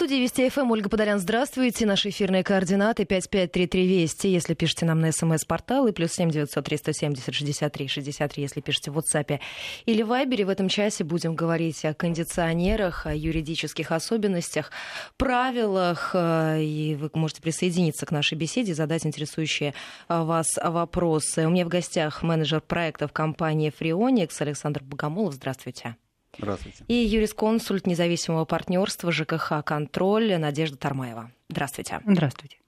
студии Вести ФМ Ольга Подолян. Здравствуйте. Наши эфирные координаты 5533 Вести, если пишете нам на смс-портал, и плюс 7 900 370 63 63, если пишете в WhatsApp или Viber. В этом часе будем говорить о кондиционерах, о юридических особенностях, правилах, э, и вы можете присоединиться к нашей беседе, задать интересующие э, вас вопросы. У меня в гостях менеджер проектов компании Freonix Александр Богомолов. Здравствуйте. Здравствуйте. И юрисконсульт независимого партнерства ЖКХ «Контроль» Надежда Тармаева. Здравствуйте. Здравствуйте.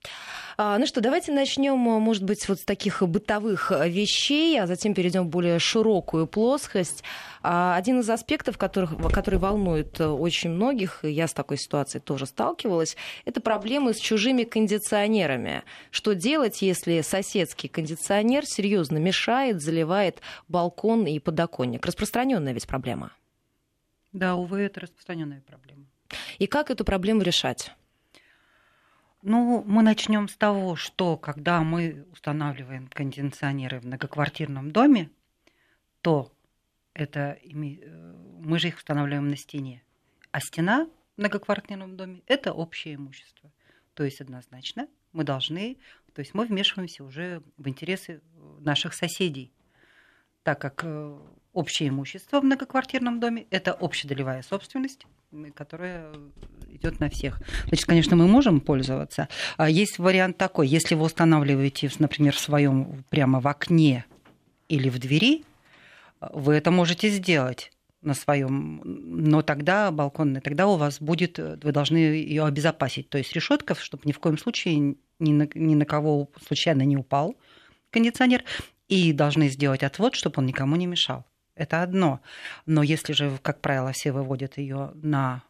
А, ну что, давайте начнем, может быть, вот с таких бытовых вещей, а затем перейдем в более широкую плоскость. А, один из аспектов, которых, который волнует очень многих, и я с такой ситуацией тоже сталкивалась, это проблемы с чужими кондиционерами. Что делать, если соседский кондиционер серьезно мешает, заливает балкон и подоконник? Распространенная ведь проблема. Да, увы, это распространенная проблема. И как эту проблему решать? Ну, мы начнем с того, что когда мы устанавливаем кондиционеры в многоквартирном доме, то это э, мы же их устанавливаем на стене. А стена в многоквартирном доме – это общее имущество. То есть однозначно мы должны, то есть мы вмешиваемся уже в интересы наших соседей, так как э, общее имущество в многоквартирном доме, это общедолевая собственность, которая идет на всех. Значит, конечно, мы можем пользоваться. А есть вариант такой, если вы устанавливаете, например, в своем прямо в окне или в двери, вы это можете сделать на своем, но тогда балконный, тогда у вас будет, вы должны ее обезопасить. То есть решетка, чтобы ни в коем случае ни на, ни на кого случайно не упал кондиционер, и должны сделать отвод, чтобы он никому не мешал. Это одно. Но если же, как правило, все выводят ее на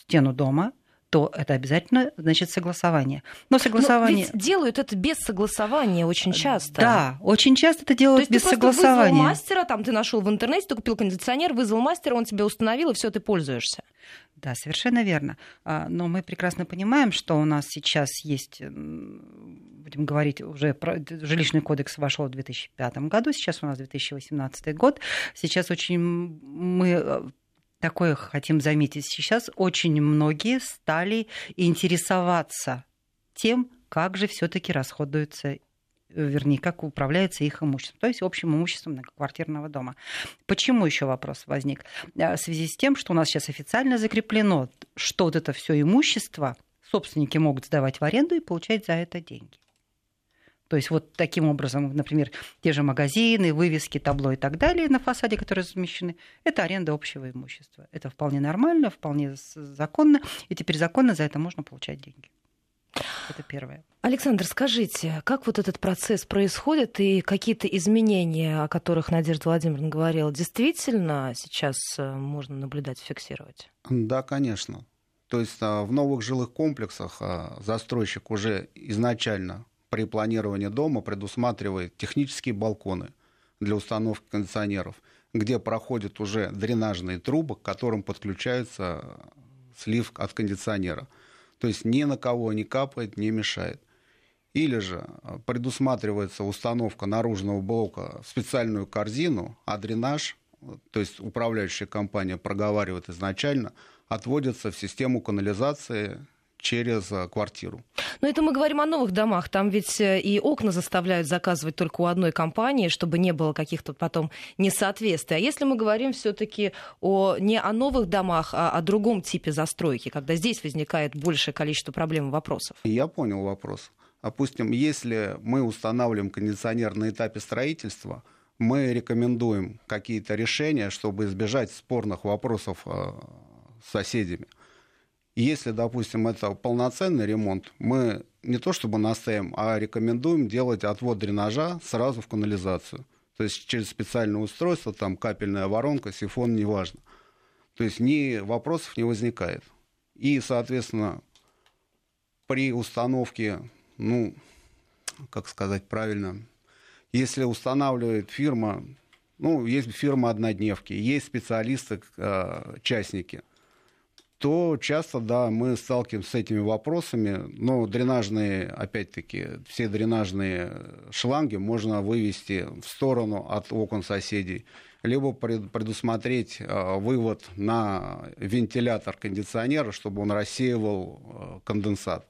стену дома, то это обязательно значит согласование. Но согласование... Но делают это без согласования очень часто. Да, очень часто это делают то без ты согласования. вызвал мастера, там ты нашел в интернете, ты купил кондиционер, вызвал мастера, он тебе установил, и все, ты пользуешься. Да, совершенно верно. А, но мы прекрасно понимаем, что у нас сейчас есть, будем говорить, уже жилищный кодекс вошел в 2005 году, сейчас у нас 2018 год. Сейчас очень мы э, такое хотим заметить. Сейчас очень многие стали интересоваться тем, как же все-таки расходуются вернее, как управляется их имуществом, то есть общим имуществом многоквартирного дома. Почему еще вопрос возник? Э, в связи с тем, что у нас сейчас официально закреплено, что вот это все имущество собственники могут сдавать в аренду и получать за это деньги. То есть вот таким образом, например, те же магазины, вывески, табло и так далее на фасаде, которые размещены, это аренда общего имущества. Это вполне нормально, вполне законно, и теперь законно за это можно получать деньги. Это первое. Александр, скажите, как вот этот процесс происходит и какие-то изменения, о которых Надежда Владимировна говорила, действительно сейчас э, можно наблюдать, фиксировать? Да, конечно. То есть а, в новых жилых комплексах а, застройщик уже изначально при планировании дома предусматривает технические балконы для установки кондиционеров, где проходят уже дренажные трубы, к которым подключается слив от кондиционера. То есть ни на кого не капает, не мешает. Или же предусматривается установка наружного блока в специальную корзину, а дренаж, то есть управляющая компания проговаривает изначально, отводится в систему канализации через э, квартиру. Но это мы говорим о новых домах. Там ведь э, и окна заставляют заказывать только у одной компании, чтобы не было каких-то потом несоответствий. А если мы говорим все-таки о, не о новых домах, а о другом типе застройки, когда здесь возникает большее количество проблем и вопросов? Я понял вопрос. Допустим, если мы устанавливаем кондиционер на этапе строительства, мы рекомендуем какие-то решения, чтобы избежать спорных вопросов э, с соседями. Если, допустим, это полноценный ремонт, мы не то чтобы настаиваем, а рекомендуем делать отвод дренажа сразу в канализацию. То есть через специальное устройство, там капельная воронка, сифон, неважно. То есть ни вопросов не возникает. И, соответственно, при установке, ну, как сказать правильно, если устанавливает фирма, ну, есть фирма однодневки, есть специалисты, э, частники – то часто, да, мы сталкиваемся с этими вопросами. Но дренажные, опять-таки, все дренажные шланги можно вывести в сторону от окон соседей. либо предусмотреть э, вывод на вентилятор кондиционера, чтобы он рассеивал э, конденсат.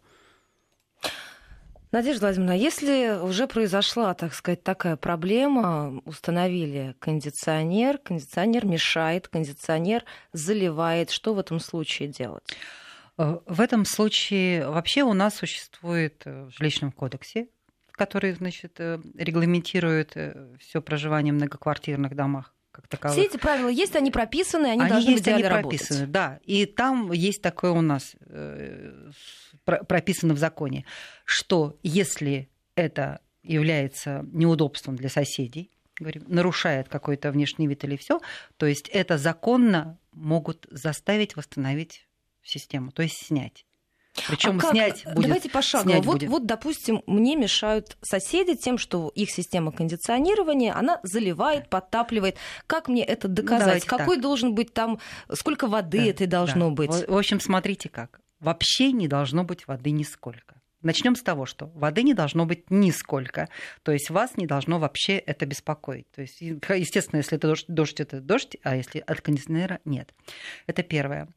Надежда Владимировна, если уже произошла, так сказать, такая проблема, установили кондиционер, кондиционер мешает, кондиционер заливает, что в этом случае делать? Э, в этом случае вообще у нас существует в жилищном кодексе, который значит, регламентирует все проживание в многоквартирных домах, как таковых. Все эти правила есть, они прописаны, они, они должны есть, быть они работать. прописаны, да. И там есть такое у нас э, прописано в законе, что если это является неудобством для соседей, говорим, нарушает какой-то внешний вид или все, то есть это законно могут заставить восстановить систему, то есть снять. Причем а снять будет. Давайте пошагово. Вот, будет. вот, допустим, мне мешают соседи тем, что их система кондиционирования, она заливает, подтапливает. Как мне это доказать? Давайте Какой так. должен быть там, сколько воды да, это должно да. быть? В общем, смотрите как. Вообще не должно быть воды нисколько. Начнем с того, что воды не должно быть нисколько. То есть вас не должно вообще это беспокоить. То есть, естественно, если это дождь, дождь это дождь, а если от кондиционера нет. Это первое.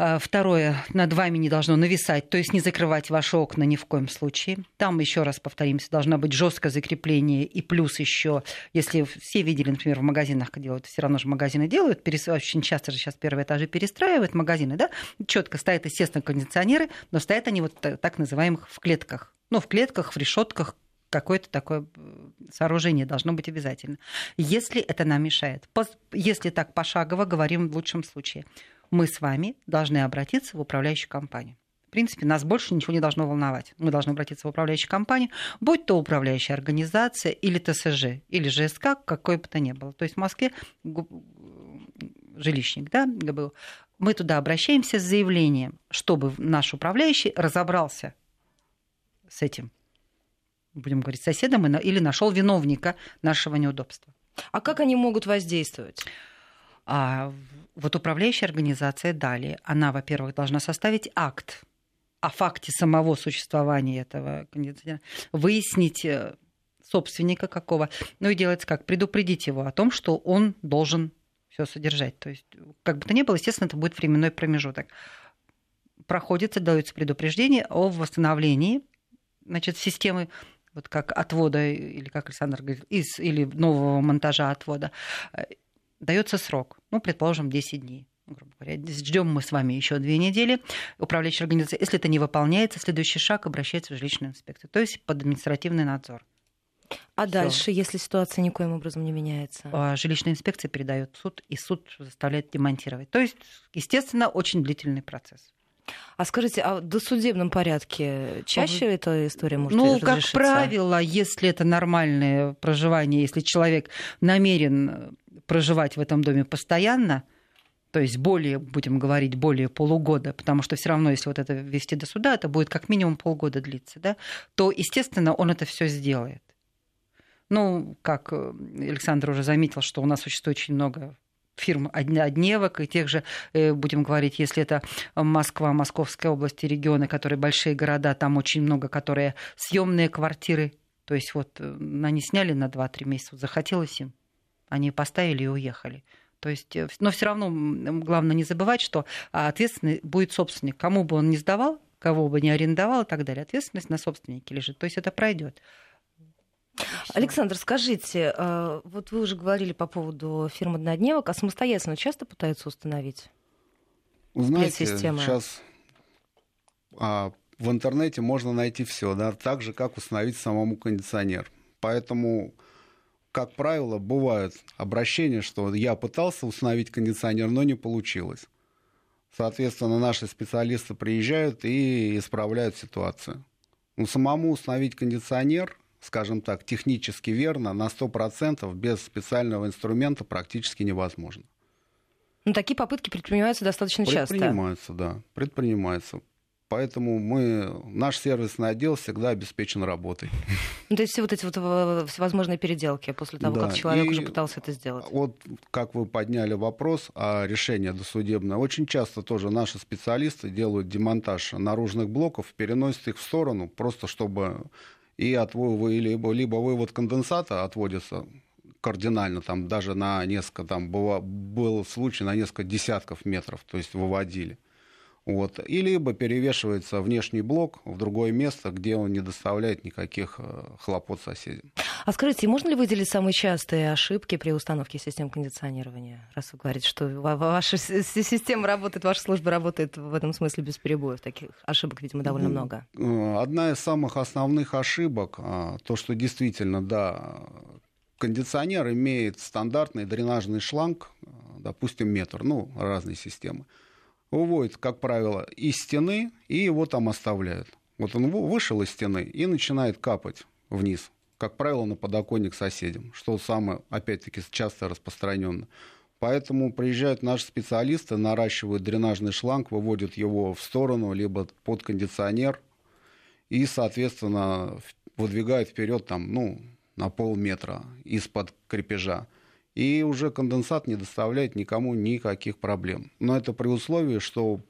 А, второе, над вами не должно нависать, то есть не закрывать ваши окна ни в коем случае. Там, еще раз повторимся, должно быть жесткое закрепление. И плюс еще, если все видели, например, в магазинах делают, все равно же магазины делают, очень часто же сейчас первые этажи перестраивают магазины, да, четко стоят, естественно, кондиционеры, но стоят они вот так называемых в клетках. Ну, в клетках, в решетках, какое-то такое сооружение должно быть обязательно. Если это нам мешает, если так пошагово, говорим в лучшем случае – мы с вами должны обратиться в управляющую компанию. В принципе, нас больше ничего не должно волновать. Мы должны обратиться в управляющую компанию, будь то управляющая организация или ТСЖ, или ЖСК, какой бы то ни было. То есть в Москве жилищник, да, был. Мы туда обращаемся с заявлением, чтобы наш управляющий разобрался с этим, будем говорить, соседом или нашел виновника нашего неудобства. А как они могут воздействовать? А вот управляющая организация далее, она, во-первых, должна составить акт о факте самого существования этого кондиционера, выяснить э, собственника какого, ну и делать как, предупредить его о том, что он должен все содержать. То есть, как бы то ни было, естественно, это будет временной промежуток. Проходится, дается предупреждение о восстановлении значит, системы вот как отвода, или как Александр говорит, из, или нового монтажа отвода дается срок, ну, предположим, 10 дней грубо говоря. Ждем мы с вами еще две недели. Управляющая организация, если это не выполняется, следующий шаг обращается в жилищную инспекцию, то есть под административный надзор. А Всё. дальше, если ситуация никоим образом не меняется? А, жилищная инспекция передает в суд, и суд заставляет демонтировать. То есть, естественно, очень длительный процесс. А скажите, а в досудебном порядке чаще а эта история может Ну, разрешиться? как правило, если это нормальное проживание, если человек намерен проживать в этом доме постоянно, то есть более, будем говорить, более полугода, потому что все равно, если вот это вести до суда, это будет как минимум полгода длиться, да, то, естественно, он это все сделает. Ну, как э, Александр уже заметил, что у нас существует очень много фирм одневок и тех же, э, будем говорить, если это Москва, Московская область и регионы, которые большие города, там очень много, которые съемные квартиры, то есть вот э, они сняли на 2-3 месяца, захотелось им, они поставили и уехали. То есть, э, но все равно главное не забывать, что а, ответственный будет собственник. Кому бы он ни сдавал, кого бы не арендовал и так далее, ответственность на собственнике лежит. То есть это пройдет. Александр, скажите, э, вот вы уже говорили по поводу фирмы однодневок, а самостоятельно часто пытаются установить? Знаете, сейчас а, в интернете можно найти все, да, так же, как установить самому кондиционер. Поэтому как правило, бывают обращения, что я пытался установить кондиционер, но не получилось. Соответственно, наши специалисты приезжают и исправляют ситуацию. Но самому установить кондиционер, скажем так, технически верно, на 100% без специального инструмента практически невозможно. Но такие попытки предпринимаются достаточно часто. Предпринимаются, да, предпринимаются. Поэтому мы, наш сервисный отдел всегда обеспечен работой. Ну, то есть все вот эти вот э, всевозможные переделки после того, да. как человек и уже пытался это сделать. Вот как вы подняли вопрос о решении досудебное. Очень часто тоже наши специалисты делают демонтаж наружных блоков, переносят их в сторону, просто чтобы и отвод, либо, либо вывод конденсата отводится кардинально, там даже на несколько, там было, был случай на несколько десятков метров, то есть выводили. Вот. И либо перевешивается внешний блок в другое место, где он не доставляет никаких э, хлопот соседям. А скажите, можно ли выделить самые частые ошибки при установке систем кондиционирования? Раз вы говорите, что ваша система работает, ваша служба работает в этом смысле без перебоев. Таких ошибок, видимо, довольно много. Э, одна из самых основных ошибок, а, то, что действительно, да, кондиционер имеет стандартный дренажный шланг, э, допустим, метр, ну, разные системы выводит, как правило, из стены и его там оставляют. Вот он вышел из стены и начинает капать вниз, как правило, на подоконник соседям, что самое, опять-таки, часто распространенно. Поэтому приезжают наши специалисты, наращивают дренажный шланг, выводят его в сторону, либо под кондиционер, и, соответственно, выдвигают вперед там, ну, на полметра из-под крепежа и уже конденсат не доставляет никому никаких проблем. Но это при условии, что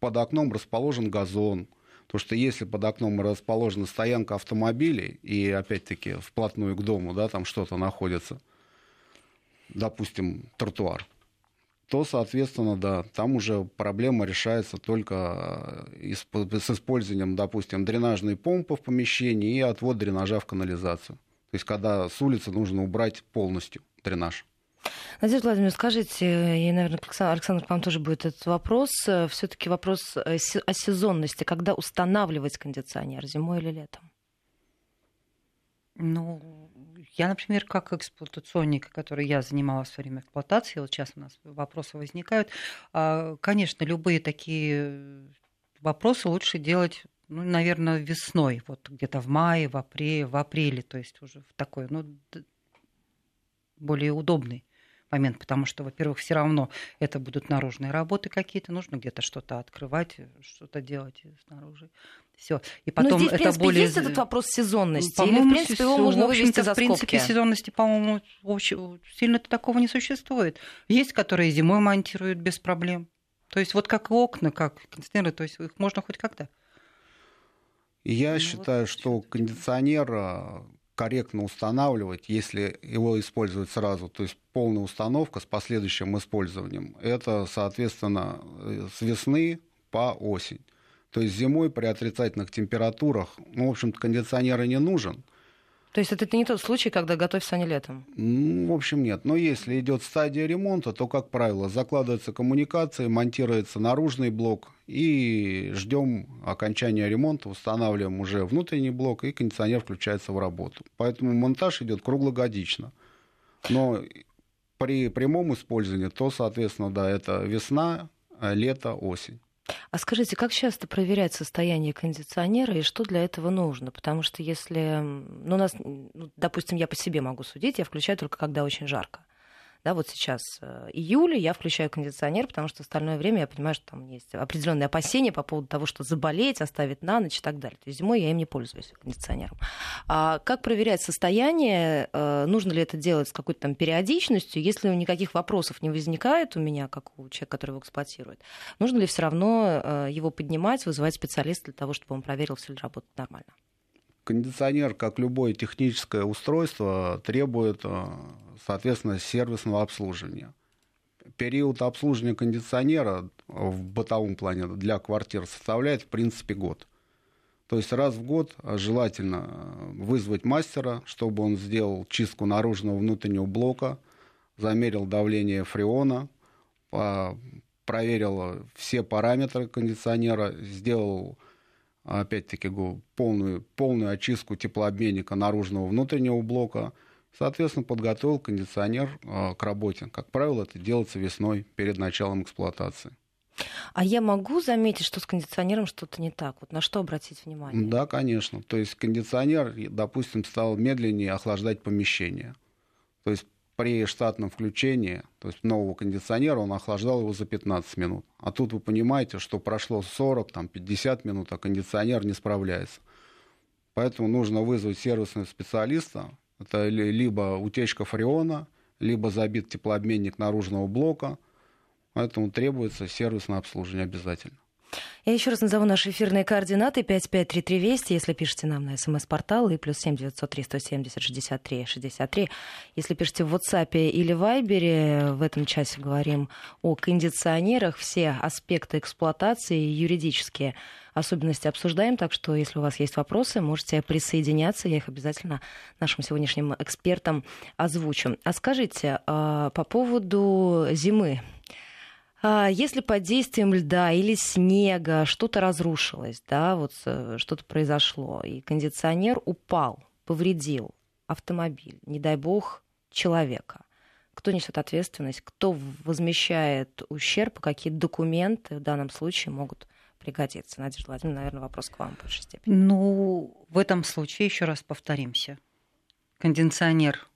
под окном расположен газон, Потому что если под окном расположена стоянка автомобилей, и опять-таки вплотную к дому, да, там что-то находится, допустим, тротуар, то, соответственно, да, там уже проблема решается только э, с использованием, допустим, дренажной помпы в помещении и отвод дренажа в канализацию. То есть, когда с улицы нужно убрать полностью дренаж. Надежда Владимировна, скажите, и, наверное, Александр, к вам тоже будет этот вопрос. Все-таки вопрос э, о сезонности. Когда устанавливать кондиционер, зимой или летом? Ну, я, например, как эксплуатационник, который я занималась во время эксплуатации, вот сейчас у нас вопросы возникают, а, конечно, любые такие вопросы лучше делать ну, наверное, весной, вот где-то в мае, в апреле, в апреле, то есть уже в такой, ну, более удобный момент, потому что, во-первых, все равно это будут наружные работы какие-то, нужно где-то что-то открывать, что-то делать снаружи. Все. И потом Но здесь, это в принципе, более... есть этот вопрос сезонности? Или, в принципе, его можно вывести за в принципе, сезонности, по-моему, сильно такого не существует. Есть, которые зимой монтируют без проблем. То есть вот как окна, как кондиционеры, то есть их можно хоть когда. Я ну, считаю, вот, что кондиционер корректно устанавливать, если его использовать сразу, то есть полная установка с последующим использованием, это, соответственно, э, с весны по осень. То есть зимой при отрицательных температурах, ну, в общем-то, кондиционер не нужен – то есть это не тот случай, когда готовься они летом? Ну, в общем, нет. Но если идет стадия ремонта, то, как правило, закладывается коммуникация, монтируется наружный блок, и ждем окончания ремонта, устанавливаем уже внутренний блок, и кондиционер включается в работу. Поэтому монтаж идет круглогодично. Но при прямом использовании, то, соответственно, да, это весна, лето, осень. А скажите, как часто проверять состояние кондиционера и что для этого нужно? Потому что если, ну, у нас, ну, допустим, я по себе могу судить, я включаю только когда очень жарко. Да, вот сейчас э, июль, я включаю кондиционер, потому что в остальное время я понимаю, что там есть определенные опасения по поводу того, что заболеть, оставить на ночь и так далее. То есть зимой я им не пользуюсь кондиционером. А как проверять состояние? Э, нужно ли это делать с какой-то там периодичностью? Если никаких вопросов не возникает у меня, как у человека, который его эксплуатирует, нужно ли все равно э, его поднимать, вызывать специалиста для того, чтобы он проверил, все ли работает нормально? Кондиционер, как любое техническое устройство, требует, э, соответственно, сервисного обслуживания. Период обслуживания кондиционера в бытовом плане для квартир составляет, в принципе, год. То есть раз в год желательно э, вызвать мастера, чтобы он сделал чистку наружного внутреннего блока, замерил давление фреона, проверил все параметры кондиционера, сделал опять-таки, полную, полную очистку теплообменника наружного внутреннего блока. Соответственно, подготовил кондиционер а, к работе. Как правило, это делается весной перед началом эксплуатации. А я могу заметить, что с кондиционером что-то не так? Вот на что обратить внимание? Да, конечно. То есть кондиционер, допустим, стал медленнее охлаждать помещение. То есть при штатном включении, то есть нового кондиционера, он охлаждал его за 15 минут. А тут вы понимаете, что прошло 40, там, 50 минут, а кондиционер не справляется. Поэтому нужно вызвать сервисного специалиста. Это либо утечка фреона, либо забит теплообменник наружного блока. Поэтому требуется сервисное обслуживание обязательно. Я еще раз назову наши эфирные координаты 5533 Вести, если пишете нам на смс-портал, и плюс 7 903 170 63 63. Если пишете в WhatsApp или Viber, в этом часе говорим о кондиционерах, все аспекты эксплуатации, юридические особенности обсуждаем, так что если у вас есть вопросы, можете присоединяться, я их обязательно нашим сегодняшним экспертам озвучу. А скажите, а, по поводу зимы, если под действием льда или снега что-то разрушилось, да, вот что-то произошло, и кондиционер упал, повредил автомобиль, не дай бог, человека, кто несет ответственность, кто возмещает ущерб, какие документы в данном случае могут пригодиться? Надежда Владимировна, наверное, вопрос к вам в большей степени. Ну, в этом случае, еще раз повторимся, кондиционер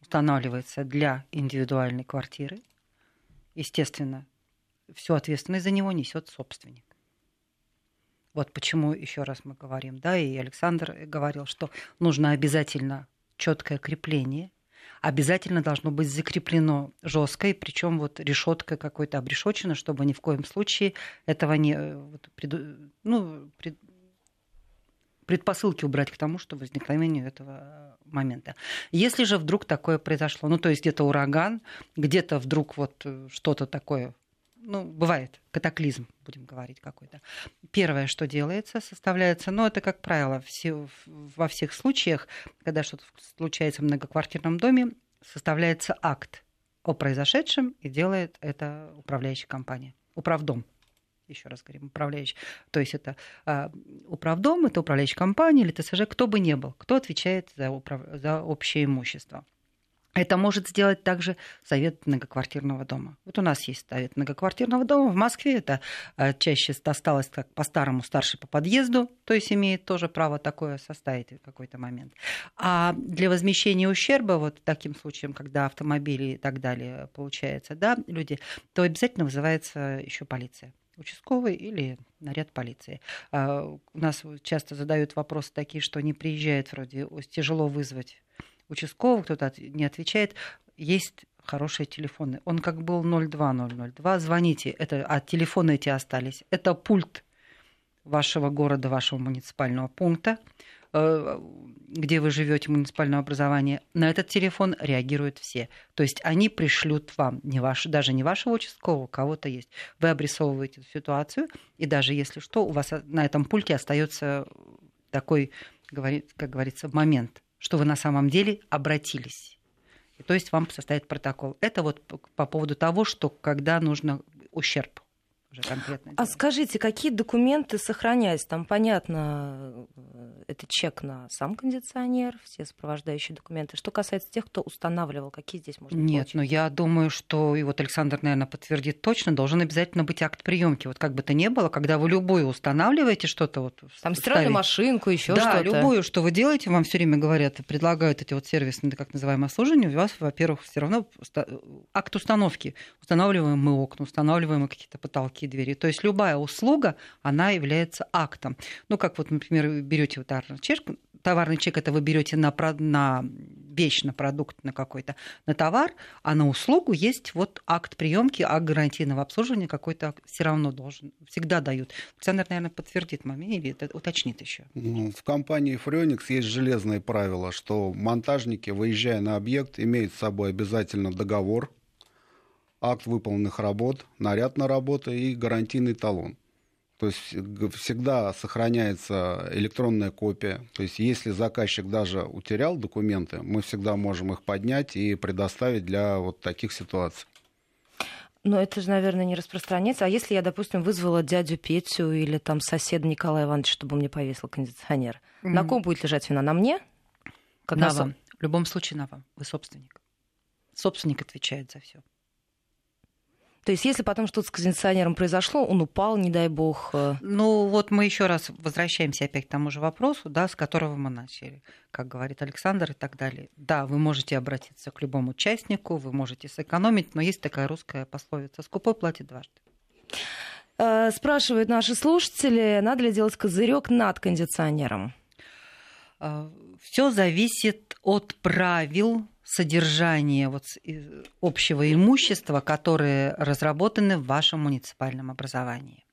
устанавливается для индивидуальной квартиры, естественно, всю ответственность за него несет собственник. Вот почему еще раз мы говорим, да, и Александр говорил, что нужно обязательно четкое крепление, обязательно должно быть закреплено жестко, и причем вот решетка какой-то обрешочена, чтобы ни в коем случае этого не э, вот, преду, ну, пред, предпосылки убрать к тому, что возникновению этого момента. Если же вдруг такое произошло, ну то есть где-то ураган, где-то вдруг вот э, что-то такое, ну бывает катаклизм, будем говорить какой-то. Первое, что делается, составляется, ну это как правило все, во всех случаях, когда что-то случается в многоквартирном доме, составляется акт о произошедшем и делает это управляющая компания, управдом еще раз говорим, управляющий. То есть это э, управдом, это управляющая компания или ТСЖ, кто бы ни был, кто отвечает за, управ... за общее имущество. Это может сделать также совет многоквартирного дома. Вот у нас есть совет многоквартирного дома в Москве. Это э, чаще осталось как по-старому старший по подъезду, то есть имеет тоже право такое составить в какой-то момент. А для возмещения ущерба, вот таким случаем, когда автомобили и так далее получается, да, люди, то обязательно вызывается еще полиция участковый или наряд полиции. А у нас часто задают вопросы такие, что не приезжает вроде, тяжело вызвать участкового, кто-то не отвечает. Есть хорошие телефоны. Он как был 02002, звоните, это, а телефоны эти остались. Это пульт вашего города, вашего муниципального пункта. Э, где вы живете, муниципального образования, на этот телефон реагируют все. То есть они пришлют вам, не ваш, даже не вашего участкового, кого-то есть. Вы обрисовываете ситуацию, и даже если что, у вас на этом пульте остается такой, как говорится, момент, что вы на самом деле обратились. То есть вам составит протокол. Это вот по поводу того, что когда нужно ущерб уже конкретно. А скажите, какие документы сохраняются? Там, понятно, э, это чек на сам кондиционер, все сопровождающие документы. Что касается тех, кто устанавливал, какие здесь можно Нет, получить? но ну, я думаю, что, и вот Александр, наверное, подтвердит точно, должен обязательно быть акт приемки. Вот как бы то ни было, когда вы любую устанавливаете что-то, вот там стиральную машинку, еще да, что-то. Да, любую, что вы делаете, вам все время говорят, предлагают эти вот сервисные, так называемые обслуживания, у вас, во-первых, все равно акт установки. Устанавливаем мы окна, устанавливаем мы какие-то потолки, двери. То есть любая услуга, она является актом. Ну, как вот, например, берете вот товарный чек, товарный чек это вы берете на, на вещь, на продукт, на какой-то, на товар, а на услугу есть вот акт приемки, акт гарантийного обслуживания какой-то все равно должен, всегда дают. Александр, наверное, подтвердит момент или это уточнит еще. Ну, в компании Фреоникс есть железное правило, что монтажники, выезжая на объект, имеют с собой обязательно договор акт выполненных работ, наряд на работу и гарантийный талон. То есть всегда сохраняется электронная копия. То есть если заказчик даже утерял документы, мы всегда можем их поднять и предоставить для вот таких ситуаций. Но это же, наверное, не распространяется. А если я, допустим, вызвала дядю Петю или там соседа Николая Ивановича, чтобы он мне повесил кондиционер, mm-hmm. на ком будет лежать вина? На мне? Как на, на вам. В любом случае на вам. Вы собственник. Собственник отвечает за все. То есть, если потом что-то с кондиционером произошло, он упал, не дай бог. Э. Ну, вот мы еще раз возвращаемся опять к тому же вопросу, да, с которого мы начали, как говорит Александр и так далее. Да, вы можете обратиться к любому участнику, вы можете сэкономить, но есть такая русская пословица «скупой платит дважды». Э, спрашивают наши слушатели, надо ли делать козырек над кондиционером? Э, Все зависит от правил содержание вот общего имущества, которые разработаны в вашем муниципальном образовании.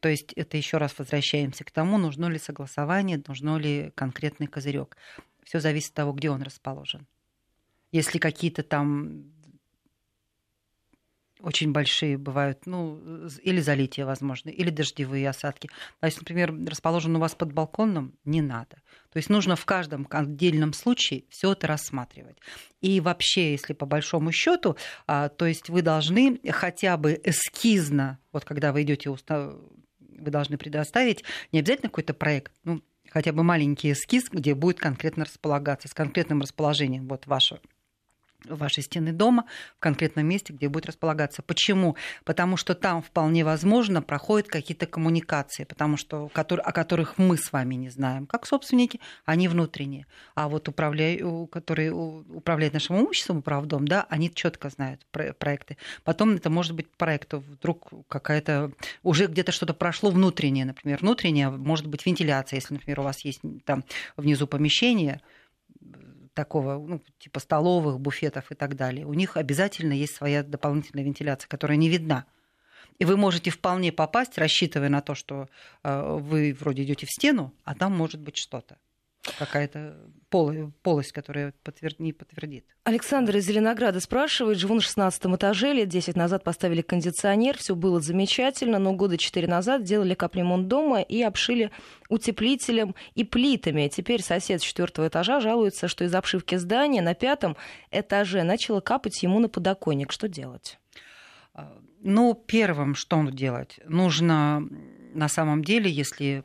То есть это еще раз возвращаемся к тому, нужно ли согласование, нужно ли конкретный козырек. Все зависит от того, где он расположен. Если какие-то там очень большие бывают, ну, или залития, возможно, или дождевые осадки. А если, например, расположен у вас под балконом, не надо. То есть нужно в каждом отдельном случае все это рассматривать. И вообще, если по большому счету, а, то есть вы должны хотя бы эскизно, вот когда вы идете, вы должны предоставить не обязательно какой-то проект, ну, хотя бы маленький эскиз, где будет конкретно располагаться, с конкретным расположением вот ваше вашей стены дома в конкретном месте, где будет располагаться. Почему? Потому что там вполне возможно проходят какие-то коммуникации, потому что, о которых мы с вами не знаем, как собственники, они внутренние. А вот управля... которые управляют нашим имуществом, управдом, да, они четко знают проекты. Потом это может быть проект, вдруг какая-то уже где-то что-то прошло внутреннее, например, внутреннее, может быть вентиляция, если, например, у вас есть там внизу помещение, такого, ну, типа столовых, буфетов и так далее, у них обязательно есть своя дополнительная вентиляция, которая не видна. И вы можете вполне попасть, рассчитывая на то, что э, вы вроде идете в стену, а там может быть что-то какая-то полость, которая подтверд... не подтвердит. Александр из Зеленограда спрашивает, живу на 16 этаже, лет 10 назад поставили кондиционер, все было замечательно, но года 4 назад делали капремонт дома и обшили утеплителем и плитами. Теперь сосед с четвертого этажа жалуется, что из обшивки здания на пятом этаже начало капать ему на подоконник. Что делать? А, ну, первым, что делать? Нужно на самом деле, если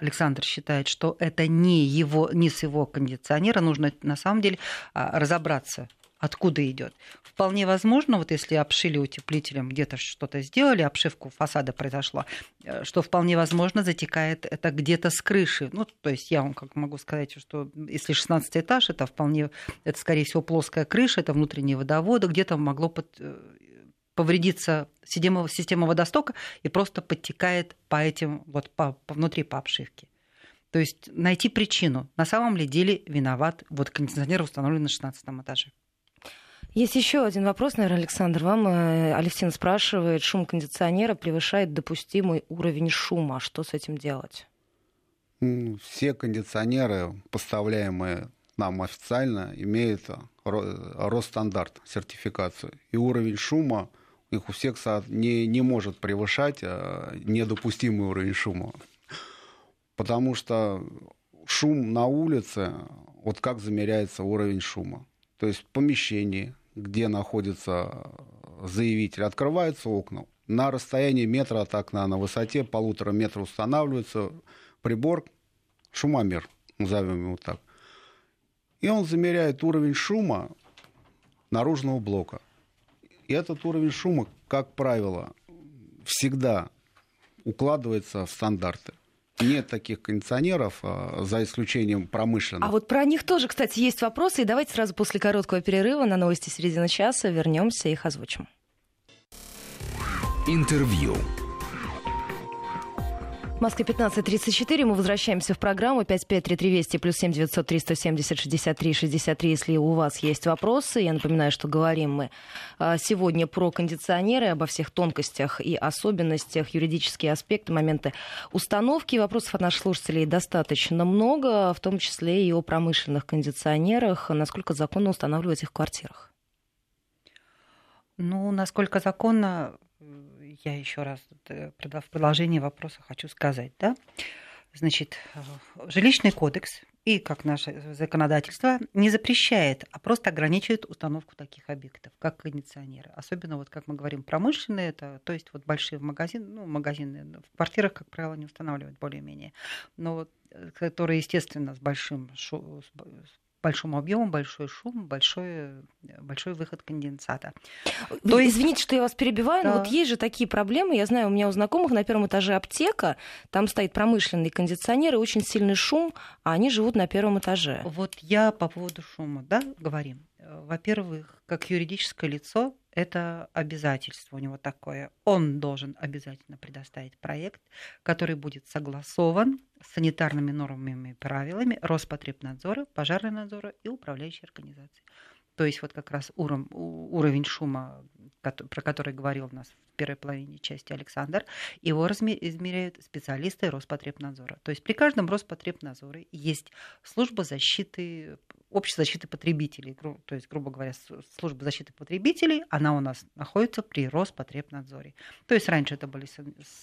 Александр считает, что это не, его, не с его кондиционера, нужно на самом деле а, разобраться, откуда идет. Вполне возможно, вот если обшили утеплителем, где-то что-то сделали, обшивку фасада произошла, э, что вполне возможно затекает это где-то с крыши. Ну, то есть я вам как могу сказать, что если 16 этаж, это вполне, это скорее всего плоская крыша, это внутренние водоводы, где-то могло под, э, повредится система, система водостока и просто подтекает по этим, вот по, по внутри по обшивке. То есть найти причину. На самом ли деле виноват вот кондиционер, установленный на 16 этаже. Есть еще один вопрос, наверное, Александр. Вам э, Алевтина спрашивает, шум кондиционера превышает допустимый уровень шума. Что с этим делать? Все кондиционеры, поставляемые нам официально, имеют Росстандарт сертификацию. И уровень шума их у всех не, не может превышать а, недопустимый уровень шума. Потому что шум на улице, вот как замеряется уровень шума. То есть в помещении, где находится заявитель, открываются окна. На расстоянии метра от окна, на высоте полутора метра устанавливается прибор, шумомер, назовем его так. И он замеряет уровень шума наружного блока. И этот уровень шума, как правило, всегда укладывается в стандарты. Нет таких кондиционеров, а, за исключением промышленных. А вот про них тоже, кстати, есть вопросы. И давайте сразу после короткого перерыва на новости середины часа вернемся и их озвучим. Интервью. Москве 15.34. Мы возвращаемся в программу 553320 плюс 7 900 370 63 63, если у вас есть вопросы. Я напоминаю, что говорим мы а, сегодня про кондиционеры, обо всех тонкостях и особенностях, юридические аспекты, моменты установки. Вопросов от наших слушателей достаточно много, в том числе и о промышленных кондиционерах. Насколько законно устанавливать их в квартирах? Ну, насколько законно, я еще раз э, в продолжении вопроса хочу сказать, да, значит, э, жилищный кодекс и как наше законодательство не запрещает, а просто ограничивает установку таких объектов, как кондиционеры. Особенно вот как мы говорим промышленные, это, то есть вот большие магазины, ну магазины в квартирах, как правило, не устанавливают более-менее, но вот, э, которые, естественно, с большим шу, большому объему, большой шум, большой, большой выход конденсата. То есть... Извините, что я вас перебиваю, да. но вот есть же такие проблемы. Я знаю, у меня у знакомых на первом этаже аптека, там стоит промышленный кондиционер и очень сильный шум, а они живут на первом этаже. Вот я по поводу шума, да, говорим. Во-первых, как юридическое лицо, это обязательство у него такое. Он должен обязательно предоставить проект, который будет согласован с санитарными нормами и правилами Роспотребнадзора, пожарного надзора и управляющей организации. то есть вот как раз уровень, уровень шума, про который говорил у нас первой половине части Александр, его измеряют специалисты Роспотребнадзора. То есть при каждом Роспотребнадзоре есть служба защиты общество защиты потребителей, то есть, грубо говоря, служба защиты потребителей, она у нас находится при Роспотребнадзоре. То есть раньше это были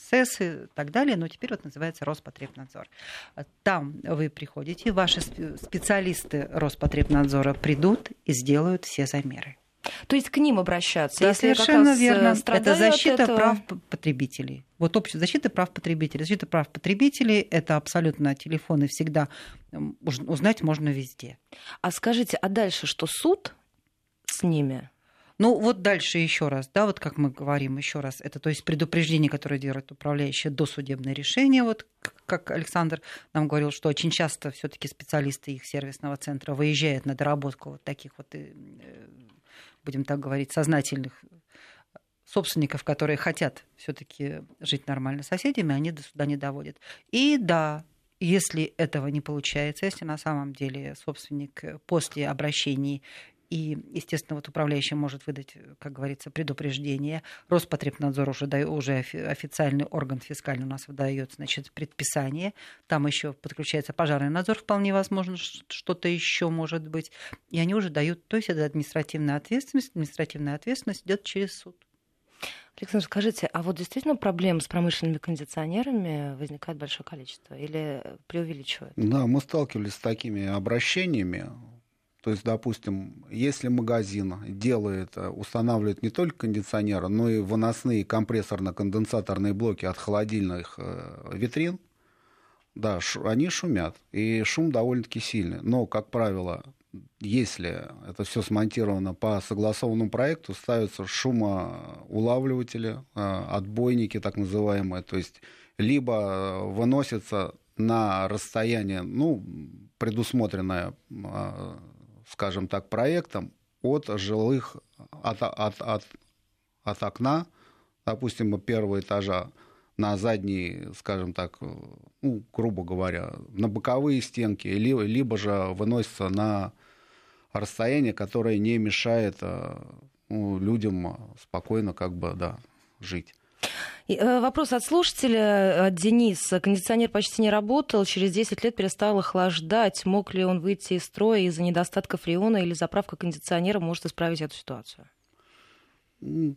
СЭСы и так далее, но теперь вот называется Роспотребнадзор. Там вы приходите, ваши специалисты Роспотребнадзора придут и сделают все замеры. То есть к ним обращаться. Да, Если совершенно э, верно. Это защита этого... прав потребителей. Вот общество защиты прав потребителей. Защита прав потребителей – это абсолютно телефоны всегда узнать можно везде. А скажите, а дальше что, суд с ними? Ну, вот дальше еще раз, да, вот как мы говорим еще раз, это то есть предупреждение, которое делает управляющее досудебное решение, вот как Александр нам говорил, что очень часто все-таки специалисты их сервисного центра выезжают на доработку вот таких вот э, будем так говорить, сознательных собственников, которые хотят все-таки жить нормально с соседями, они до суда не доводят. И да, если этого не получается, если на самом деле собственник после обращений и, естественно, вот управляющий может выдать, как говорится, предупреждение. Роспотребнадзор уже, дает, уже официальный орган фискальный у нас выдает, значит, предписание. Там еще подключается пожарный надзор, вполне возможно, что-то еще может быть. И они уже дают, то есть это административная ответственность. Административная ответственность идет через суд. Александр, скажите, а вот действительно проблем с промышленными кондиционерами возникает большое количество или преувеличивают? Да, мы сталкивались с такими обращениями. То есть, допустим, если магазин делает, э, устанавливает не только кондиционеры, но и выносные компрессорно-конденсаторные блоки от холодильных э, витрин, да, они шумят, и шум довольно-таки сильный. Но, как правило, если это все смонтировано по согласованному проекту, ставятся шумоулавливатели, э, отбойники так называемые, то есть либо выносятся на расстояние, ну, предусмотренное скажем так, проектом от жилых, от, от, от, от окна, допустим, первого этажа на задние, скажем так, ну, грубо говоря, на боковые стенки, либо, либо же выносится на расстояние, которое не мешает э, ну, людям спокойно как бы, да, жить. Э, вопрос от слушателя, от Дениса. Кондиционер почти не работал, через 10 лет перестал охлаждать. Мог ли он выйти из строя из-за недостатка фреона или заправка кондиционера может исправить эту ситуацию?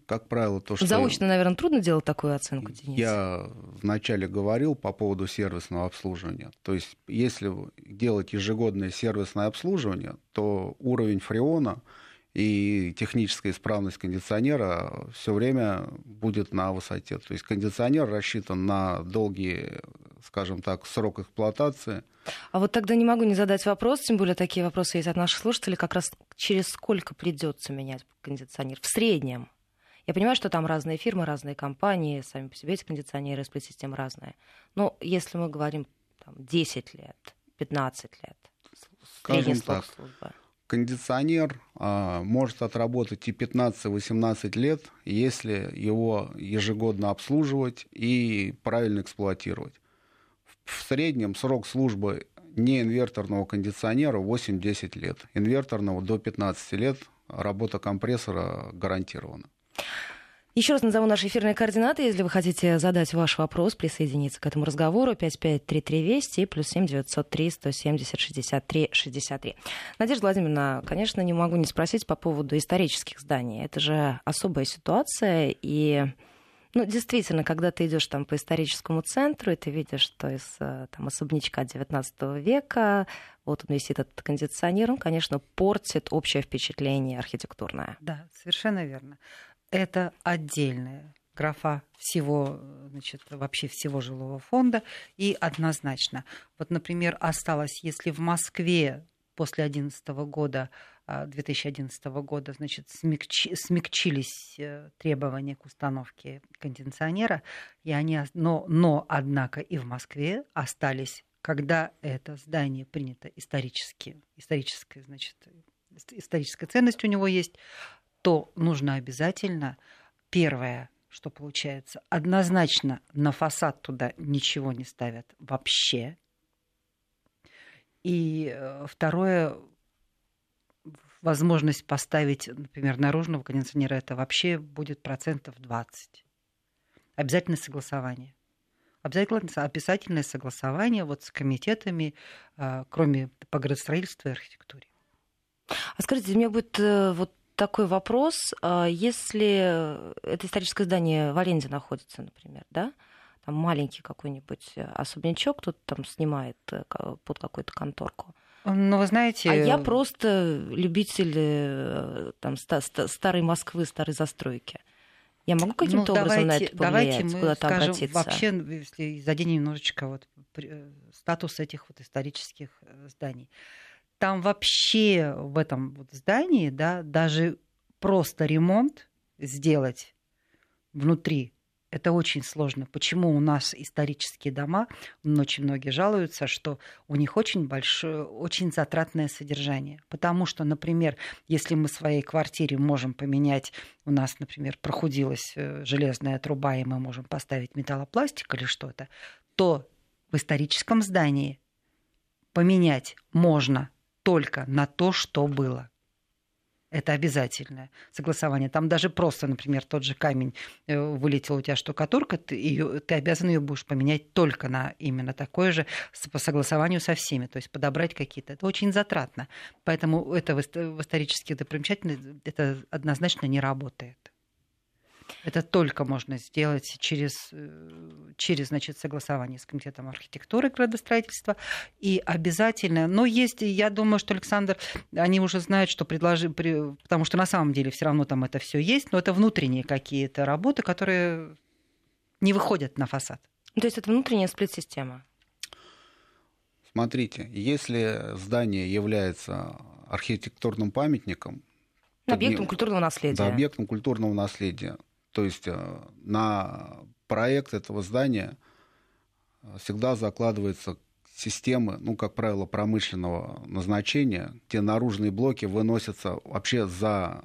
Как правило, то, что... Заочно, наверное, трудно делать такую оценку, Денис? Я вначале говорил по поводу сервисного обслуживания. То есть, если делать ежегодное сервисное обслуживание, то уровень фреона и техническая исправность кондиционера все время будет на высоте. То есть кондиционер рассчитан на долгий, скажем так, срок эксплуатации. А вот тогда не могу не задать вопрос, тем более такие вопросы есть от наших слушателей, как раз через сколько придется менять кондиционер в среднем? Я понимаю, что там разные фирмы, разные компании, сами по себе эти кондиционеры, сплит-системы разные. Но если мы говорим там, 10 лет, 15 лет, Скажем так, службы кондиционер а, может отработать и 15-18 лет, если его ежегодно обслуживать и правильно эксплуатировать. В среднем срок службы неинверторного кондиционера 8-10 лет, инверторного до 15 лет работа компрессора гарантирована. Еще раз назову наши эфирные координаты, если вы хотите задать ваш вопрос, присоединиться к этому разговору. 5533 Вести плюс 7 903 170 63 63. Надежда Владимировна, конечно, не могу не спросить по поводу исторических зданий. Это же особая ситуация, и ну, действительно, когда ты идешь там по историческому центру, и ты видишь, что из э, там, особнячка 19 века, вот он висит этот кондиционер, он, конечно, портит общее впечатление архитектурное. Да, совершенно верно это отдельная графа всего, значит, вообще всего жилого фонда. И однозначно, вот, например, осталось, если в Москве после 2011 года 2011 а, года, значит, смягчи, смягчились э, требования к установке кондиционера, и они, но, но, однако, и в Москве остались, когда это здание принято исторически, историческая, значит, историческая ценность у него есть, то нужно обязательно первое, что получается, однозначно на фасад туда ничего не ставят вообще. И э, второе, возможность поставить, например, наружного кондиционера, это вообще будет процентов 20. Обязательно согласование. Обязательно, обязательное согласование вот с комитетами, а, кроме по градостроительству и архитектуре. А скажите, у меня будет э, вот такой вопрос. А если это историческое здание в аренде находится, например, да? Там маленький какой-нибудь особнячок кто-то там снимает э, под какую-то конторку. Ну, вы знаете... А я просто любитель э, там, старой Москвы, старой застройки. Я могу каким-то ну, образом давайте, на это повлиять, давайте мы куда-то скажем, обратиться? Вообще, если заденем немножечко вот, статус этих вот исторических зданий там вообще в этом вот здании, да, даже просто ремонт сделать внутри, это очень сложно. Почему у нас исторические дома, очень многие жалуются, что у них очень большое, очень затратное содержание. Потому что, например, если мы в своей квартире можем поменять, у нас, например, прохудилась э, железная труба, и мы можем поставить металлопластик или что-то, то в историческом здании поменять можно только на то, что было. Это обязательное согласование. Там даже просто, например, тот же камень э, вылетел у тебя штукатурка, ты, ее, ты обязан ее будешь поменять только на именно такое же по согласованию со всеми, то есть подобрать какие-то. Это очень затратно. Поэтому это в исторических это однозначно не работает. Это только можно сделать через, э, через значит, согласование с Комитетом архитектуры и градостроительства. И обязательно, но есть, я думаю, что Александр, они уже знают, что предложи, потому что на самом деле все равно там это все есть, но это внутренние какие-то работы, которые не выходят на фасад. То есть это внутренняя сплит-система? Смотрите, если здание является архитектурным памятником, объектом культурного наследия. Да, объектом культурного наследия, то есть э, на проект этого здания э, всегда закладывается системы, ну, как правило, промышленного назначения, где наружные блоки выносятся вообще за,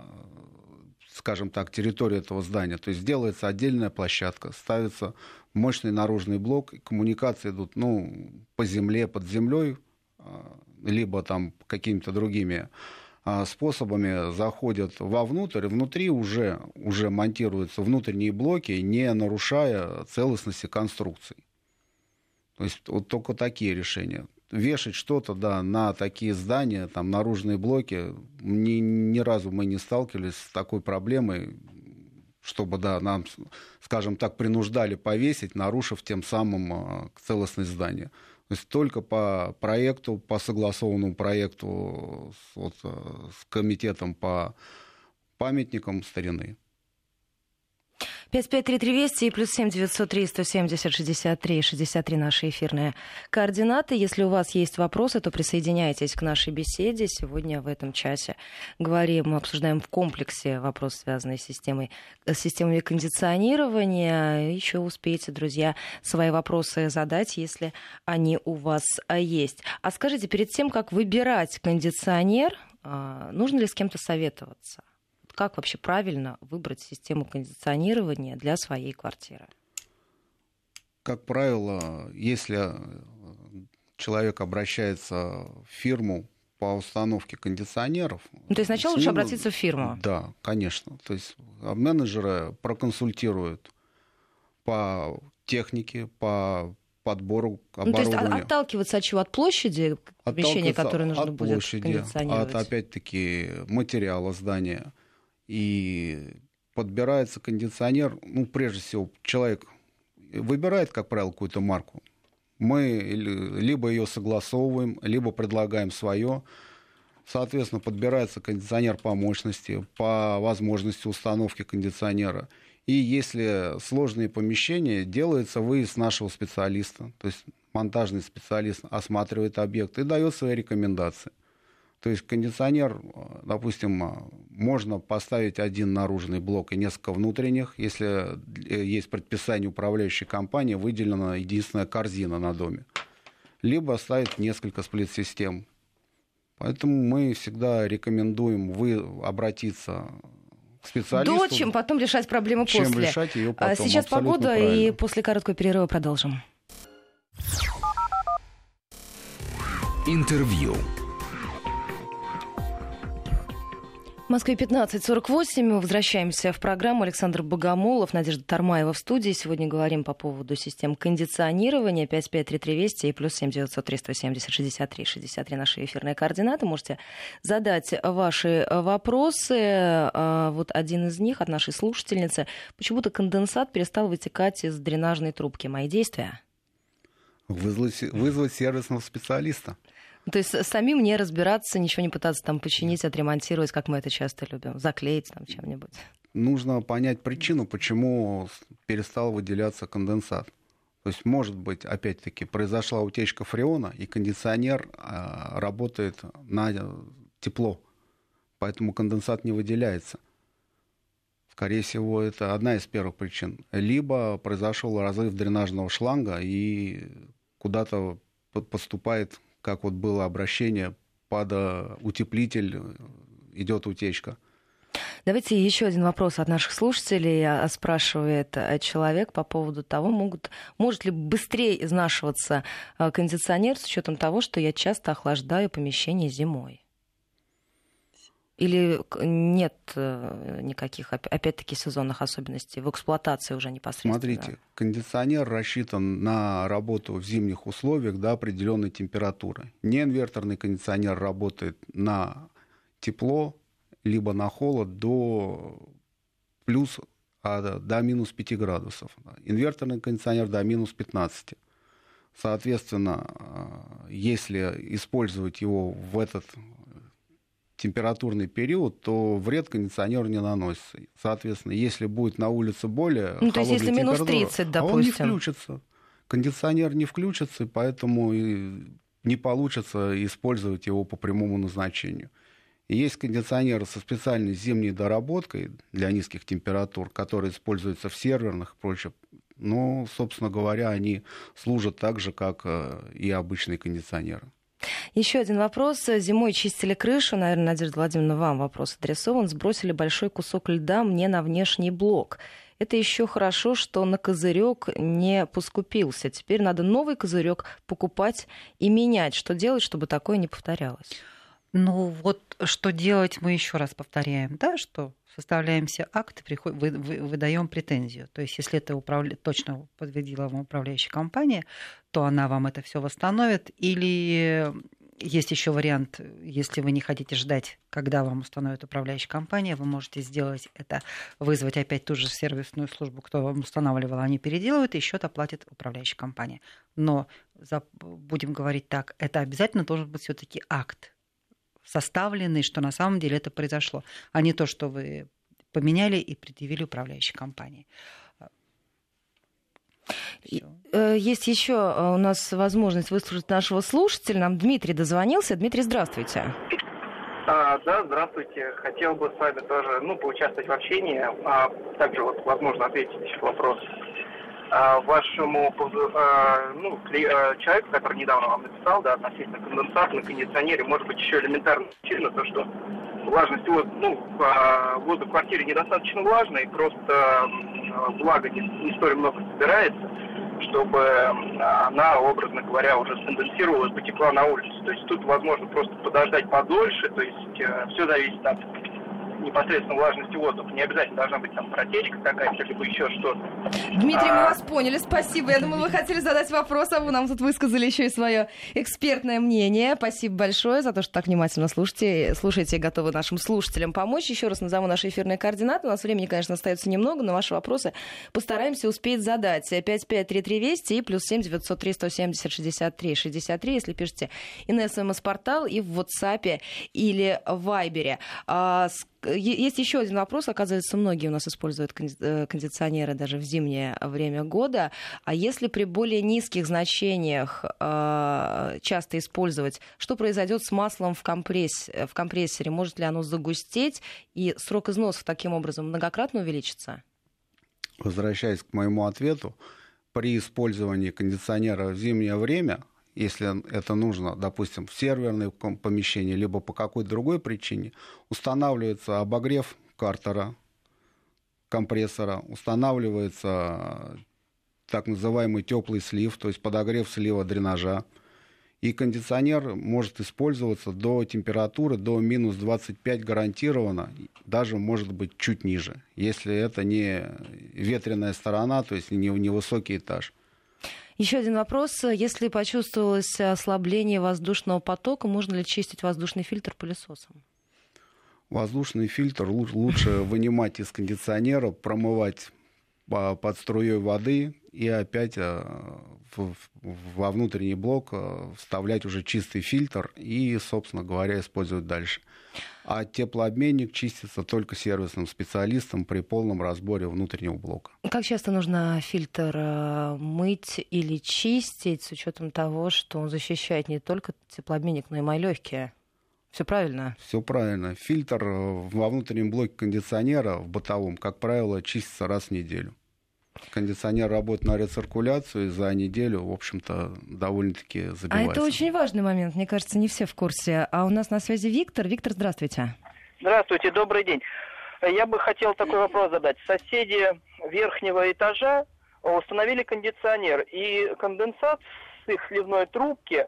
скажем так, территорию этого здания. То есть делается отдельная площадка, ставится мощный наружный блок, коммуникации идут, ну, по земле, под землей, э, либо там какими-то другими способами заходят вовнутрь, внутри уже, уже монтируются внутренние блоки, не нарушая целостности конструкций. То есть вот только такие решения. Вешать что-то, да, на такие здания, там, наружные блоки, ни, ни разу мы не сталкивались с такой проблемой, чтобы, да, нам, скажем так, принуждали повесить, нарушив тем самым а, целостность здания. То есть только по проекту, по согласованному проекту с, вот, э, с комитетом по памятникам старины. 553320 и плюс 7 903 170 63 63 наши эфирные координаты. Если у вас есть вопросы, то присоединяйтесь к нашей беседе. Сегодня в этом часе говорим, мы обсуждаем в комплексе вопрос, связанный с системой, с системой кондиционирования. Еще успеете, друзья, свои вопросы задать, если они у вас а, есть. А скажите, перед тем, как выбирать кондиционер, а, нужно ли с кем-то советоваться? Как вообще правильно выбрать систему кондиционирования для своей квартиры? Как правило, если человек обращается в фирму по установке кондиционеров. Ну, то есть сначала лучше обратиться в фирму? Да, конечно. То есть менеджеры проконсультируют по технике, по подбору оборудования. Ну, то есть отталкиваться от чего? От площади помещения, которое нужно от будет площади, кондиционировать? От, опять-таки, материала здания. И подбирается кондиционер, ну, прежде всего, человек выбирает, как правило, какую-то марку. Мы либо ее согласовываем, либо предлагаем свое. Соответственно, подбирается кондиционер по мощности, по возможности установки кондиционера. И если сложные помещения, делается выезд нашего специалиста. То есть монтажный специалист осматривает объект и дает свои рекомендации. То есть кондиционер, допустим, можно поставить один наружный блок и несколько внутренних. Если э, есть предписание управляющей компании, выделена единственная корзина на доме. Либо ставить несколько сплит-систем. Поэтому мы всегда рекомендуем вы обратиться к специалисту. До, чем потом решать проблему чем после. решать ее а потом. Сейчас Абсолютно погода, правильно. и после короткого перерыва продолжим. Интервью. В Москве 15.48. Мы возвращаемся в программу. Александр Богомолов, Надежда Тармаева в студии. Сегодня говорим по поводу систем кондиционирования. 553320 и плюс 7900 370 63 63 наши эфирные координаты. Можете задать ваши вопросы. А, вот один из них от нашей слушательницы. Почему-то конденсат перестал вытекать из дренажной трубки. Мои действия? Вызвать, вызвать сервисного специалиста. То есть самим не разбираться, ничего не пытаться там починить, отремонтировать, как мы это часто любим, заклеить там чем-нибудь. Нужно понять причину, почему перестал выделяться конденсат. То есть, может быть, опять-таки, произошла утечка фреона, и кондиционер э, работает на тепло, поэтому конденсат не выделяется. Скорее всего, это одна из первых причин. Либо произошел разрыв дренажного шланга, и куда-то поступает как вот было обращение под э, утеплитель, э, идет утечка. Давайте еще один вопрос от наших слушателей. А, спрашивает э, человек по поводу того, могут, может ли быстрее изнашиваться кондиционер с учетом того, что я часто охлаждаю помещение зимой. Или нет э, никаких, опять-таки, сезонных особенностей в эксплуатации уже непосредственно? Смотрите, кондиционер рассчитан на работу в зимних условиях до определенной температуры. Неинверторный кондиционер работает на тепло, либо на холод до плюс а, до минус 5 градусов. Инверторный кондиционер до минус 15. Соответственно, э, если использовать его в этот температурный период, то вред кондиционеру не наносится. Соответственно, если будет на улице более ну, то есть если минус 30, допустим. А он не включится. Кондиционер не включится, поэтому и не получится использовать его по прямому назначению. И есть кондиционеры со специальной зимней доработкой для низких температур, которые используются в серверных и прочее. Но, собственно говоря, они служат так же, как э, и обычные кондиционеры. Еще один вопрос. Зимой чистили крышу. Наверное, Надежда Владимировна, вам вопрос адресован. Сбросили большой кусок льда мне на внешний блок. Это еще хорошо, что на козырек не поскупился. Теперь надо новый козырек покупать и менять. Что делать, чтобы такое не повторялось? Ну вот что делать, мы еще раз повторяем, да, что составляем все акты, приход... вы, вы, выдаем претензию. То есть, если это управля... точно подтвердила вам управляющая компания, то она вам это все восстановит. Или есть еще вариант, если вы не хотите ждать, когда вам установит управляющая компания, вы можете сделать это, вызвать опять ту же сервисную службу, кто вам устанавливал, они переделывают, и счет оплатит управляющая компания. Но будем говорить так, это обязательно должен быть все-таки акт составленный, что на самом деле это произошло, а не то, что вы поменяли и предъявили управляющей компании. Всё. Э, есть еще э, у нас возможность выслушать нашего слушателя. Нам Дмитрий дозвонился. Дмитрий, здравствуйте. А, да, здравствуйте. Хотел бы с вами тоже ну, поучаствовать в общении, а также, вот, возможно, ответить вопрос а, вашему а, ну, а, человеку, который недавно вам написал, да, относительно конденсата на кондиционере, может быть, еще элементарная причина, то, что влажность воздуха, ну, воздух в квартире недостаточно влажный, просто влага не, не столь много собирается, чтобы она, образно говоря, уже сконденсировалась, потекла на улицу. То есть тут возможно просто подождать подольше, то есть э, все зависит от непосредственно влажности воздуха. Не обязательно должна быть там протечка какая-то, либо еще что-то. Дмитрий, а... мы вас поняли, спасибо. Я думаю, вы хотели задать вопрос, а вы нам тут высказали еще и свое экспертное мнение. Спасибо большое за то, что так внимательно слушаете, слушаете и готовы нашим слушателям помочь. Еще раз назову наши эфирные координаты. У нас времени, конечно, остается немного, но ваши вопросы постараемся успеть задать. 5533 Вести и плюс 7 903 170 63 63, если пишете и на смс-портал, и в WhatsApp или Вайбере. А, есть еще один вопрос. Оказывается, многие у нас используют э, кондиционеры даже в зимнее время года. А если при более низких значениях э, часто использовать, что произойдет с маслом в, компресс... в компрессоре? Может ли оно загустеть и срок износа таким образом многократно увеличится? Возвращаясь к моему ответу, при использовании кондиционера в зимнее время если это нужно, допустим, в серверном помещении, либо по какой-то другой причине, устанавливается обогрев картера, компрессора, устанавливается так называемый теплый слив, то есть подогрев слива дренажа, И кондиционер может использоваться до температуры до минус 25 гарантированно, даже может быть чуть ниже, если это не ветреная сторона, то есть не невысокий этаж. Еще один вопрос. Если почувствовалось ослабление воздушного потока, можно ли чистить воздушный фильтр пылесосом? Воздушный фильтр лучше вынимать из кондиционера, промывать под струей воды и опять э, во внутренний блок э, вставлять уже чистый фильтр и, собственно говоря, использовать дальше. А теплообменник чистится только сервисным специалистом при полном разборе внутреннего блока. Как часто нужно фильтр э, мыть или чистить с учетом того, что он защищает не только теплообменник, но и мои легкие? Все правильно? Все правильно. Фильтр во внутреннем блоке кондиционера в бытовом, как правило, чистится раз в неделю кондиционер работает на рециркуляцию, и за неделю, в общем-то, довольно-таки забивается. А это очень важный момент, мне кажется, не все в курсе. А у нас на связи Виктор. Виктор, здравствуйте. Здравствуйте, добрый день. Я бы хотел такой вопрос задать. Соседи верхнего этажа установили кондиционер, и конденсат с их сливной трубки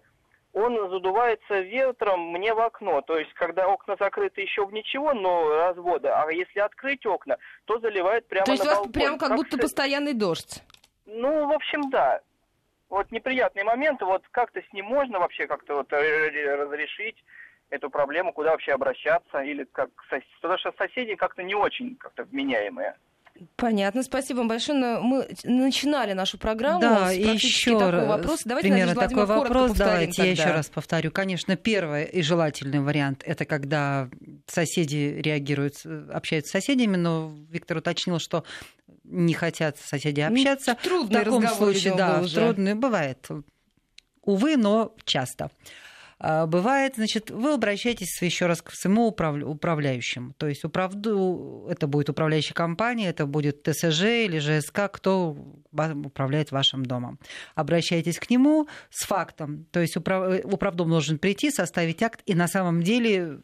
он задувается ветром мне в окно. То есть, когда окна закрыты, еще в ничего, но развода. А если открыть окна, то заливает прямо То есть на у вас прям как, как будто постоянный дождь? Ну, в общем, да. Вот неприятный момент. Вот как-то с ним можно вообще как-то вот разрешить эту проблему, куда вообще обращаться, или как потому что соседи как-то не очень как-то вменяемые. Понятно, спасибо вам большое. Но мы начинали нашу программу да, с еще такой вопрос. Давайте, примерно такой вопрос. Давайте тогда. я еще раз повторю. Конечно, первый и желательный вариант это когда соседи реагируют, общаются с соседями, но Виктор уточнил, что не хотят соседи общаться. Трудный в таком случае, да, трудный бывает. Увы, но часто. А, бывает, значит, вы обращаетесь еще раз к своему управляющему. То есть управду, это будет управляющая компания, это будет ТСЖ или ЖСК, кто управляет вашим домом. Обращайтесь к нему с фактом. То есть управ... управдом должен прийти, составить акт и на самом деле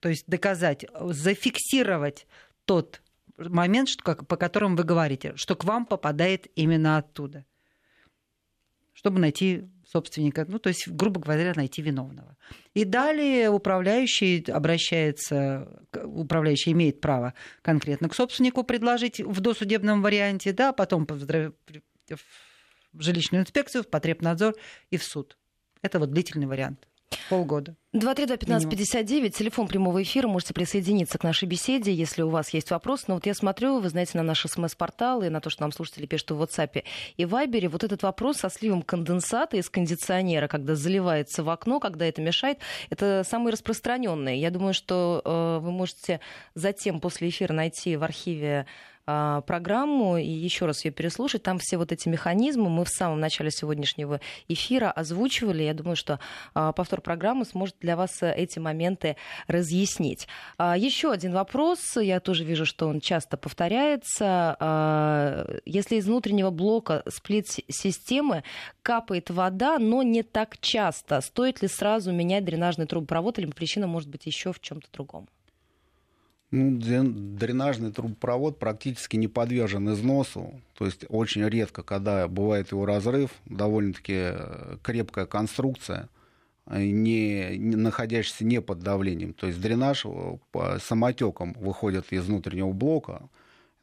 то есть доказать, зафиксировать тот момент, что, по которому вы говорите, что к вам попадает именно оттуда, чтобы найти собственника, ну, то есть, грубо говоря, найти виновного. И далее управляющий обращается, управляющий имеет право конкретно к собственнику предложить в досудебном варианте, да, потом в жилищную инспекцию, в потребнадзор и в суд. Это вот длительный вариант полгода. 232-1559, телефон прямого эфира, можете присоединиться к нашей беседе, если у вас есть вопрос. Но вот я смотрю, вы знаете, на наш смс-портал и на то, что нам слушатели пишут в WhatsApp и Viber, вот этот вопрос со сливом конденсата из кондиционера, когда заливается в окно, когда это мешает, это самый распространенный. Я думаю, что э, вы можете затем после эфира найти в архиве программу и еще раз ее переслушать. Там все вот эти механизмы мы в самом начале сегодняшнего эфира озвучивали. Я думаю, что а, повтор программы сможет для вас эти моменты разъяснить. А, еще один вопрос. Я тоже вижу, что он часто повторяется. Если из внутреннего блока сплит-системы капает вода, но не так часто, стоит ли сразу менять дренажный трубопровод или причина может быть еще в чем-то другом? Ну, дренажный трубопровод практически не подвержен износу. То есть очень редко, когда бывает его разрыв, довольно-таки э, крепкая конструкция, э, не, не находящаяся не под давлением. То есть дренаж э, по самотеком выходит из внутреннего блока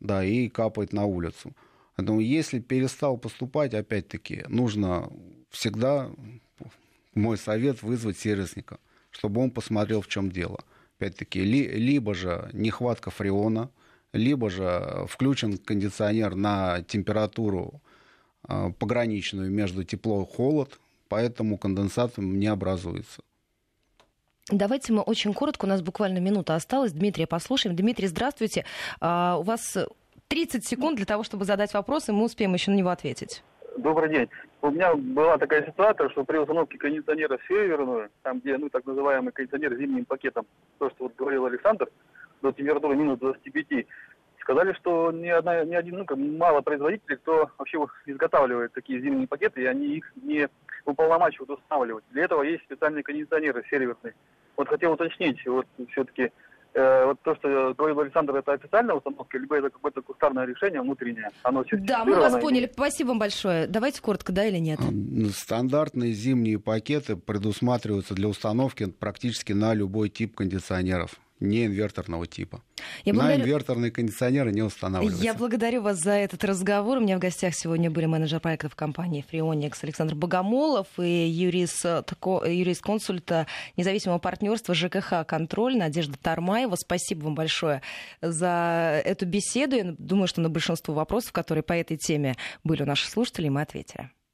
да, и капает на улицу. Поэтому если перестал поступать, опять-таки, нужно всегда, мой совет, вызвать сервисника, чтобы он посмотрел, в чем дело опять-таки, ли, либо же нехватка фреона, либо же включен кондиционер на температуру э, пограничную между тепло и холод, поэтому конденсат не образуется. Давайте мы очень коротко, у нас буквально минута осталась. Дмитрия послушаем. Дмитрий, здравствуйте. А, у вас 30 секунд для того, чтобы задать вопрос, и мы успеем еще на него ответить. Добрый день. У меня была такая ситуация, что при установке кондиционера в северную, там где, ну, так называемый кондиционер с зимним пакетом, то, что вот говорил Александр, до температуры минус 25, сказали, что ни, одна, ни один, ну, мало производителей, кто вообще изготавливает такие зимние пакеты, и они их не уполномачивают устанавливать. Для этого есть специальные кондиционеры серверные. Вот хотел уточнить, вот все-таки вот то, что говорил Александр, это официальная установка, либо это какое-то кустарное решение внутреннее? Оно да, мы вас поняли. Спасибо вам большое. Давайте коротко, да или нет? Стандартные зимние пакеты предусматриваются для установки практически на любой тип кондиционеров не инверторного типа. Я На благодарю... инверторные кондиционеры не устанавливаются. Я благодарю вас за этот разговор. У меня в гостях сегодня были менеджер проектов компании Freonix Александр Богомолов и юрист, юрист консульта независимого партнерства ЖКХ «Контроль» Надежда Тармаева. Спасибо вам большое за эту беседу. Я думаю, что на большинство вопросов, которые по этой теме были у наших слушателей, мы ответили.